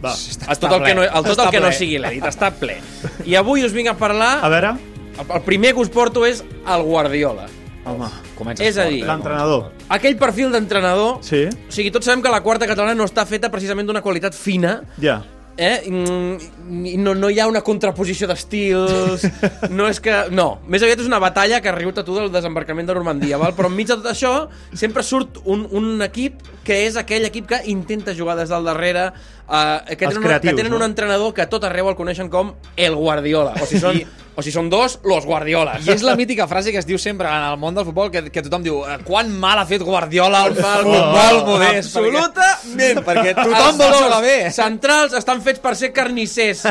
[SPEAKER 1] Va.
[SPEAKER 3] A tot el que no, el tot
[SPEAKER 2] Està
[SPEAKER 3] el que no
[SPEAKER 2] ple.
[SPEAKER 3] sigui l'elit, està ple. I avui us vinc a parlar...
[SPEAKER 1] A veure...
[SPEAKER 3] El, el primer que us porto és el Guardiola.
[SPEAKER 1] Home,
[SPEAKER 2] Comences
[SPEAKER 3] És a dir,
[SPEAKER 2] eh?
[SPEAKER 1] l'entrenador.
[SPEAKER 3] Aquell perfil d'entrenador...
[SPEAKER 1] Sí?
[SPEAKER 3] O sigui, tots sabem que la quarta catalana no està feta precisament d'una qualitat fina,
[SPEAKER 1] Ja.
[SPEAKER 3] Eh? Mm, no, no hi ha una contraposició d'estils, no és que... No, més aviat és una batalla que riu-te tu del desembarcament de Normandia, val? però enmig de tot això sempre surt un, un equip que és aquell equip que intenta jugar des del darrere, eh, que,
[SPEAKER 1] Els
[SPEAKER 3] tenen, un,
[SPEAKER 1] creatius,
[SPEAKER 3] que tenen
[SPEAKER 1] no?
[SPEAKER 3] un entrenador que tot arreu el coneixen com el Guardiola, o si són, o si són dos, los Guardiolas.
[SPEAKER 2] I és la mítica frase que es diu sempre en el món del futbol, que, que tothom diu "Eh, quan mal ha fet Guardiola al
[SPEAKER 3] Mal,
[SPEAKER 2] futbol modest.
[SPEAKER 3] Absolutament, perquè
[SPEAKER 2] tothom vol veure bé.
[SPEAKER 3] Centrals estan fets per ser carnissers,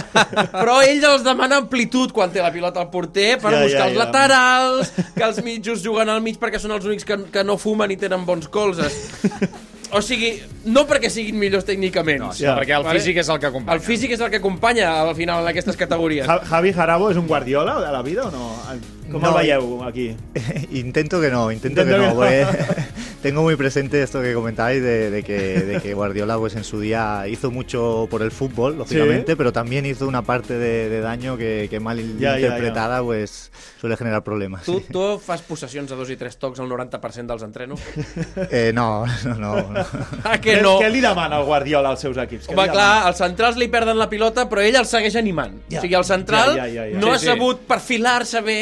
[SPEAKER 3] però ell els demana amplitud quan té la pilota al porter per
[SPEAKER 1] Ja, ja,
[SPEAKER 3] buscar els
[SPEAKER 1] ja.
[SPEAKER 3] laterals, que els mitjos juguen al mig perquè són els únics que, que no fumen i tenen bons colzes. O sigui, no perquè siguin millors tècnicament,
[SPEAKER 2] No, sinó
[SPEAKER 1] Ja.
[SPEAKER 2] perquè el
[SPEAKER 3] Vale.
[SPEAKER 2] físic és el que acompanya.
[SPEAKER 3] el físic és el que acompanya al final en aquestes categories.
[SPEAKER 1] Ja- Javi Jarabo és un Guardiola de la vida o no? Com
[SPEAKER 4] No,
[SPEAKER 1] el veieu aquí?
[SPEAKER 4] intento que no, intento,
[SPEAKER 1] Intento
[SPEAKER 4] que
[SPEAKER 1] que
[SPEAKER 4] no.
[SPEAKER 1] no.
[SPEAKER 4] porque tengo muy presente esto que comentáis de, de que, de que Guardiola pues en su día hizo mucho por el fútbol, lógicamente, pero también hizo una parte de, de daño que, que mal
[SPEAKER 1] Ya, ya,
[SPEAKER 4] interpretada pues suele generar problemas.
[SPEAKER 3] Tu,
[SPEAKER 4] sí.
[SPEAKER 3] tu fas possessions a dos i tres tocs al 90% dels entrenos?
[SPEAKER 4] Eh, no, no, no, no.
[SPEAKER 3] Ah, que no?
[SPEAKER 1] què li demana el Guardiola als seus equips?
[SPEAKER 3] Home, clar, els centrals li perden la pilota, però ell el segueix animant.
[SPEAKER 1] Ja.
[SPEAKER 3] O sigui, el central
[SPEAKER 1] Ja, ja, ja, ja.
[SPEAKER 3] no
[SPEAKER 2] Sí,
[SPEAKER 3] ha
[SPEAKER 2] sí.
[SPEAKER 3] sabut perfilar-se bé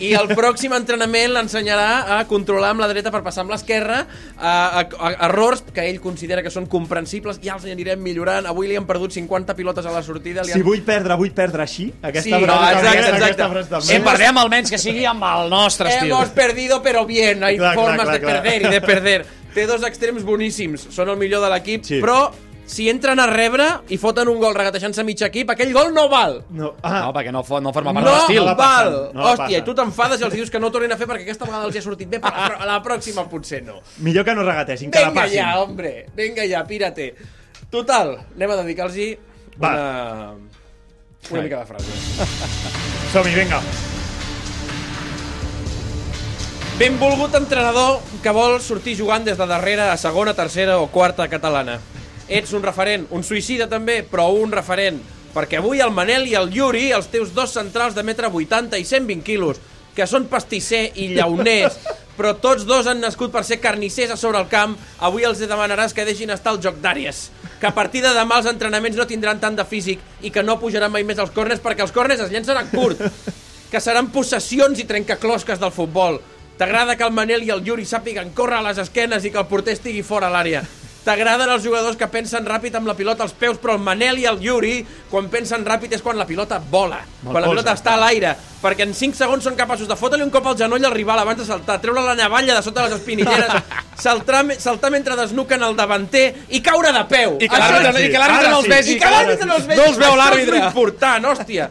[SPEAKER 3] i el pròxim entrenament l'ensenyarà a controlar amb la dreta per passar amb l'esquerra a, a, a, errors que ell considera que són comprensibles, ja els anirem millorant. Avui li han perdut 50 pilotes a la sortida. Li
[SPEAKER 1] Si
[SPEAKER 3] han...
[SPEAKER 1] vull perdre, vull perdre així? Aquesta
[SPEAKER 3] Sí, no, exacte,
[SPEAKER 1] aquesta
[SPEAKER 3] exacte.
[SPEAKER 1] també.
[SPEAKER 2] Si perdem almenys que sigui amb el nostre estil.
[SPEAKER 3] Hemos perdido, pero bien. Hay
[SPEAKER 1] Clar, clar,
[SPEAKER 3] formas
[SPEAKER 1] clar,
[SPEAKER 3] de
[SPEAKER 1] clar.
[SPEAKER 3] perder y de perder. Té dos extrems boníssims. Són el millor de l'equip,
[SPEAKER 1] Sí.
[SPEAKER 3] però si entren a rebre i foten un gol regatejant-se mig equip, aquell gol no val.
[SPEAKER 1] No, ah,
[SPEAKER 2] No, perquè no, fo- no forma part
[SPEAKER 3] No,
[SPEAKER 2] de l'estil.
[SPEAKER 1] va
[SPEAKER 3] val.
[SPEAKER 1] no
[SPEAKER 3] Hòstia, i tu t'enfades i els dius que no ho tornin a fer perquè aquesta vegada els hi ha sortit bé, però la, pro- la pròxima potser no.
[SPEAKER 1] millor que no regateixin, que la
[SPEAKER 3] Vinga
[SPEAKER 1] passin.
[SPEAKER 3] ja, hombre. Vinga ja, pírate. Total, anem a dedicar-los
[SPEAKER 1] Va.
[SPEAKER 3] una... Una mica de frase.
[SPEAKER 1] Som-hi, vinga.
[SPEAKER 3] Benvolgut entrenador que vol sortir jugant des de darrere a segona, tercera o quarta catalana. Ets un referent, un suïcida també, però un referent. Perquè avui el Manel i el Yuri, els teus dos centrals de metre 80 i 120 quilos, que són pastisser i llauners, però tots dos han nascut per ser carnissers a sobre el camp, avui els demanaràs que deixin estar el joc d'àrees. Que a partir de demà els entrenaments no tindran tant de físic i que no pujaran mai més als corners perquè els corners es llencen a curt que seran possessions i trencaclosques del futbol. T'agrada que el Manel i el Yuri sàpiguen córrer a les esquenes i que el porter estigui fora a l'àrea. T'agraden els jugadors que pensen ràpid amb la pilota als peus, però el Manel i el Yuri, quan pensen ràpid és quan la pilota vola, quan la pilota està a l'aire, perquè en 5 segons són capaços de fotre-li un cop al genoll al rival abans de saltar, treure la navalla de sota les espinilleres, saltar, saltar mentre desnuquen el davanter i caure de peu.
[SPEAKER 2] I que
[SPEAKER 3] Això
[SPEAKER 2] l'àrbitre
[SPEAKER 3] és-
[SPEAKER 2] no els vegi.
[SPEAKER 3] i que l'àrbitre no els vegi.
[SPEAKER 2] No els veu
[SPEAKER 3] Això
[SPEAKER 2] l'àrbitre.
[SPEAKER 3] És lo important, hòstia.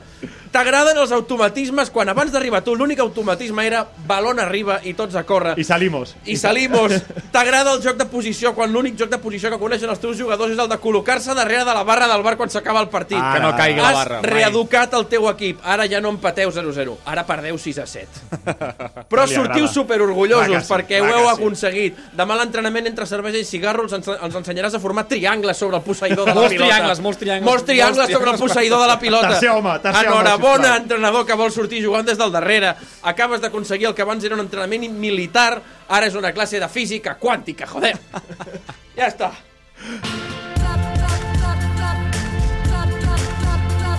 [SPEAKER 3] T'agraden els automatismes quan abans d'arribar tu l'únic automatisme era balon arriba i tots a córrer.
[SPEAKER 1] I salimos.
[SPEAKER 3] I salimos. T'agrada el joc de posició quan l'únic joc de posició que coneixen els teus jugadors és el de col·locar-se darrere de la barra del bar quan s'acaba el partit.
[SPEAKER 1] Que no
[SPEAKER 2] caigui la
[SPEAKER 3] Has
[SPEAKER 2] barra, mai.
[SPEAKER 3] reeducat el teu equip. Ara ja no empateu 0-0. Ara perdeu 6 a 7. Però sortiu
[SPEAKER 1] agrada.
[SPEAKER 3] superorgullosos
[SPEAKER 1] sí,
[SPEAKER 3] perquè ho heu
[SPEAKER 1] sí.
[SPEAKER 3] aconseguit. Demà l'entrenament entre cervesa i cigarros ens, ens ensenyaràs a formar triangles sobre el posseïdor de la
[SPEAKER 2] Molts
[SPEAKER 3] pilota.
[SPEAKER 2] triangles, molts triangles.
[SPEAKER 3] Molts triangles sobre el posseïdor de la pilota.
[SPEAKER 1] Tercer home, tercer home,
[SPEAKER 3] Enhorabona,
[SPEAKER 1] sisplau.
[SPEAKER 3] entrenador que vol sortir jugant des del darrere. Acabes d'aconseguir el que abans era un entrenament militar, ara és una classe de física quàntica, joder. Ja està.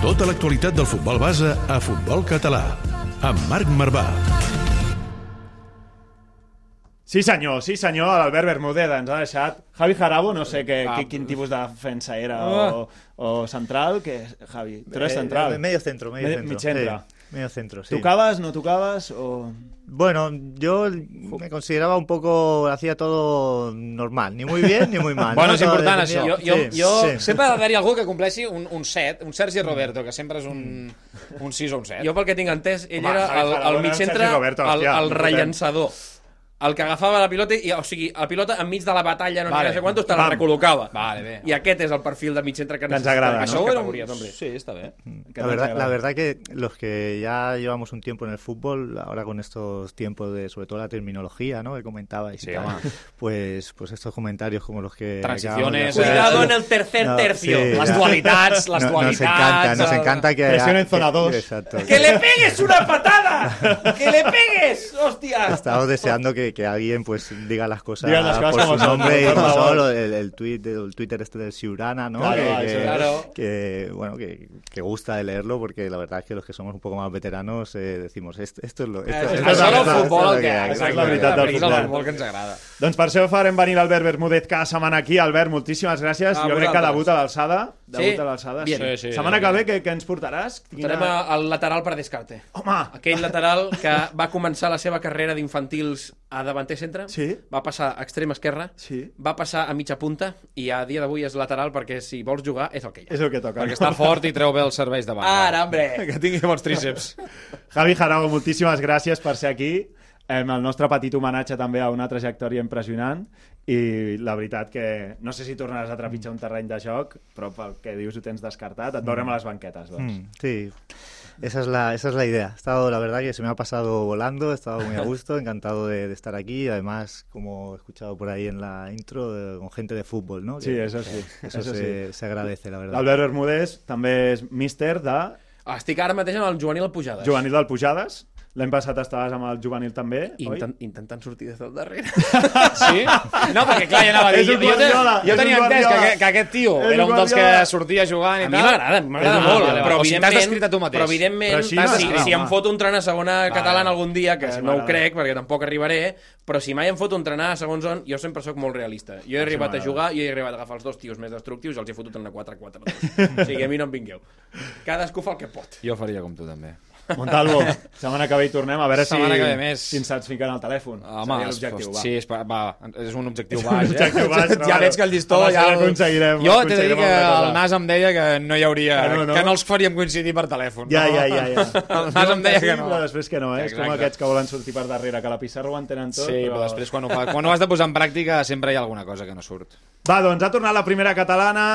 [SPEAKER 5] Tota l'actualitat del futbol base a Futbol Català. Amb Marc Marvà.
[SPEAKER 1] Sí senyor, sí senyor, l'Albert Bermúdez ens ha deixat. Javi Jarabo, no sé que,
[SPEAKER 2] Ah.
[SPEAKER 1] que, quin tipus de defensa era,
[SPEAKER 2] Ah.
[SPEAKER 1] o, o central, que Javi, tu eres central.
[SPEAKER 4] eh, medio centro, medio
[SPEAKER 1] Me-
[SPEAKER 4] centro.
[SPEAKER 1] mig centre.
[SPEAKER 4] Sí, medio centro, sí.
[SPEAKER 1] ¿Tocabas, no tocabas o...?
[SPEAKER 4] Bueno, yo me consideraba un poco, hacía todo normal, ni muy bien ni muy mal.
[SPEAKER 2] Bueno,
[SPEAKER 4] ¿no?
[SPEAKER 2] és important, això. Jo, jo,
[SPEAKER 4] Sí,
[SPEAKER 2] jo
[SPEAKER 4] sí.
[SPEAKER 2] sempre ha d'haver-hi algú que compleixi un, un set, un Sergi Roberto, que sempre és un, un 6 o un 7.
[SPEAKER 3] Jo pel que tinc entès, ell
[SPEAKER 1] Home,
[SPEAKER 3] era el, el
[SPEAKER 1] era
[SPEAKER 3] mig
[SPEAKER 1] el
[SPEAKER 3] centre, el, el rellençador. El que agafava la pilota, i, o sigui, la pilota enmig de la batalla, no,
[SPEAKER 2] Vale.
[SPEAKER 3] sé quantos, te la
[SPEAKER 1] Pam.
[SPEAKER 3] recol·locava.
[SPEAKER 2] Vale, bé.
[SPEAKER 3] I aquest és el perfil de mig centre que
[SPEAKER 1] Que ens
[SPEAKER 3] necessita
[SPEAKER 1] agrada, no?
[SPEAKER 2] Això era un...
[SPEAKER 3] categories, hombre.
[SPEAKER 2] Sí, està bé.
[SPEAKER 1] Que
[SPEAKER 4] La
[SPEAKER 1] no
[SPEAKER 4] verdad, la verdad que los que ya llevamos un tiempo en el fútbol, ahora con estos tiempos de, sobre todo la terminología, ¿no? Que comentabais, y
[SPEAKER 2] Sí,
[SPEAKER 4] pues, pues estos comentarios como los que
[SPEAKER 2] Transiciones,
[SPEAKER 4] de hacer.
[SPEAKER 3] Cuidado en el tercer
[SPEAKER 4] No,
[SPEAKER 3] tercio.
[SPEAKER 4] sí,
[SPEAKER 2] Les
[SPEAKER 4] ya.
[SPEAKER 2] dualitats, les
[SPEAKER 4] No-
[SPEAKER 2] dualitats...
[SPEAKER 4] Nos encanta, nos
[SPEAKER 2] el-
[SPEAKER 4] encanta que
[SPEAKER 1] Presión en zona
[SPEAKER 4] que-
[SPEAKER 1] dos.
[SPEAKER 4] Exacto.
[SPEAKER 3] ¡Que le pegues una patada! ¡Que le pegues! ¡Hostia!
[SPEAKER 4] Estamos deseando que, que alguien pues diga las cosas,
[SPEAKER 1] Diga las cosas
[SPEAKER 4] por
[SPEAKER 1] como
[SPEAKER 4] su
[SPEAKER 1] son,
[SPEAKER 4] nombre y
[SPEAKER 1] por
[SPEAKER 4] como
[SPEAKER 1] favor.
[SPEAKER 4] son, lo- el, el, tweet, el Twitter este del Ciurana, ¿no?
[SPEAKER 1] Claro,
[SPEAKER 4] que,
[SPEAKER 1] eso
[SPEAKER 4] que-
[SPEAKER 1] es.
[SPEAKER 3] Claro.
[SPEAKER 4] que, bueno, que, que gusta de leerlo porque la verdad es que los que somos un poco más veteranos eh, decimos esto, esto es lo esto,
[SPEAKER 3] Això
[SPEAKER 4] esto
[SPEAKER 1] és
[SPEAKER 4] es es
[SPEAKER 2] futbol
[SPEAKER 4] lo
[SPEAKER 2] el que-
[SPEAKER 1] és la veritat del
[SPEAKER 2] és el
[SPEAKER 1] futbol.
[SPEAKER 2] futbol que ens agrada.
[SPEAKER 1] Doncs per això farem venir l'Albert Bermúdez cada setmana aquí. Albert, moltíssimes gràcies.
[SPEAKER 3] A
[SPEAKER 1] jo crec que debut a l'alçada. Debut
[SPEAKER 3] Sí?
[SPEAKER 1] a l'alçada.
[SPEAKER 2] Sí, sí,
[SPEAKER 1] setmana
[SPEAKER 2] sí.
[SPEAKER 1] que ve, què, què ens portaràs?
[SPEAKER 3] Portarem a- al lateral per descarte.
[SPEAKER 1] Home!
[SPEAKER 3] Aquell lateral que va començar la seva carrera d'infantils a davanter centre,
[SPEAKER 1] Sí.
[SPEAKER 3] va passar a extrem esquerra,
[SPEAKER 1] Sí.
[SPEAKER 3] va passar a mitja punta i a dia d'avui és lateral perquè si vols jugar és el que hi ha.
[SPEAKER 1] És el que toca.
[SPEAKER 2] Perquè està fort i treu bé els serveis de banca.
[SPEAKER 3] Ara, hombre!
[SPEAKER 2] Que tingui bons tríceps.
[SPEAKER 1] Javi Jarabo, moltíssimes gràcies per ser aquí. Em, el nostre petit homenatge també a una trajectòria impressionant i la veritat que no sé si tornaràs a trepitjar un terreny de joc però pel que dius ho tens descartat et veurem a les banquetes doncs.
[SPEAKER 4] Mm, sí, esa es, la, esa es la idea. Ha estado, la verdad que se me ha pasado volando, he estado muy a gusto, encantado de, de estar aquí. Además, como he escuchado por ahí en la intro, con gente de fútbol, ¿no?
[SPEAKER 1] Sí,
[SPEAKER 4] Que
[SPEAKER 1] eso sí,
[SPEAKER 4] Eso,
[SPEAKER 1] eso
[SPEAKER 4] se, se agradece, la verdad.
[SPEAKER 1] L'Albert Bermúdez també és míster de
[SPEAKER 3] Estic ara mateix amb el juvenil al Pujades.
[SPEAKER 1] juvenil del Pujades L'any passat estaves amb el juvenil també, oi?
[SPEAKER 3] Intent, intentant sortir des del darrere.
[SPEAKER 2] Sí? No, perquè clar, ja anava a dir...
[SPEAKER 1] Un
[SPEAKER 2] Jo, jo, jo tenia
[SPEAKER 1] un
[SPEAKER 2] entès que, que, que aquest tio
[SPEAKER 1] És
[SPEAKER 2] era
[SPEAKER 1] un
[SPEAKER 2] un dels que sortia jugant i
[SPEAKER 3] A mi
[SPEAKER 2] tal.
[SPEAKER 3] m'agrada, m'agrada molt,
[SPEAKER 2] vale, vale.
[SPEAKER 3] però
[SPEAKER 2] O sigui, t'has descrit a tu mateix.
[SPEAKER 3] però evidentment,
[SPEAKER 1] Però així
[SPEAKER 3] si,
[SPEAKER 1] no
[SPEAKER 3] si, em foto entrenar a segona catalana algun dia, que no ho crec, perquè tampoc arribaré, però si mai em foto entrenar a segons on, jo sempre sóc molt realista. Jo he arribat a jugar i he arribat a agafar els dos tios més destructius i els he fotut en una 4-4. o sigui, a mi no em vingueu. Cadascú fa el que pot.
[SPEAKER 2] Jo faria com tu, també.
[SPEAKER 1] Montalvo, setmana que ve hi tornem, a veure si,
[SPEAKER 2] que ve més.
[SPEAKER 1] si ens saps ficar el telèfon.
[SPEAKER 2] Home,
[SPEAKER 1] l'objectiu, va.
[SPEAKER 2] sí, és, va, és un objectiu baix, eh?
[SPEAKER 1] objectiu baix, però
[SPEAKER 2] ja veig que el llistó...
[SPEAKER 1] Home,
[SPEAKER 2] ja el-
[SPEAKER 1] aconseguirem,
[SPEAKER 2] Jo t'he de dir que el Nas em deia que no hi hauria...
[SPEAKER 1] Que no, no?
[SPEAKER 2] Que no els faríem coincidir per telèfon.
[SPEAKER 1] Ja,
[SPEAKER 2] no?
[SPEAKER 1] ja, ja, ja.
[SPEAKER 2] El Nas em deia que no.
[SPEAKER 1] Però després que no, eh? És com
[SPEAKER 2] Exacte.
[SPEAKER 1] aquests que volen sortir per darrere, que la pissarra ho entenen tot,
[SPEAKER 2] Sí, però després quan ho, fa, quan ho has de posar en pràctica sempre hi ha alguna cosa que no surt.
[SPEAKER 1] Va, doncs ha tornat la primera catalana,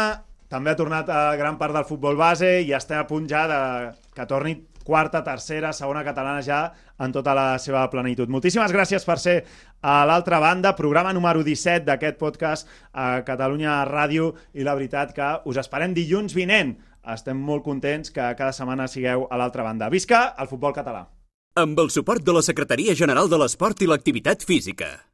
[SPEAKER 1] també ha tornat a gran part del futbol base i estem a punt ja de que torni quarta, tercera, segona catalana ja en tota la seva plenitud. Moltíssimes gràcies per ser a l'altra banda, programa número 17 d'aquest podcast a Catalunya Ràdio i la veritat que us esperem dilluns vinent. Estem molt contents que cada setmana sigueu a l'altra banda. Visca el futbol català!
[SPEAKER 9] Amb el suport de la Secretaria General de l'Esport i l'Activitat Física.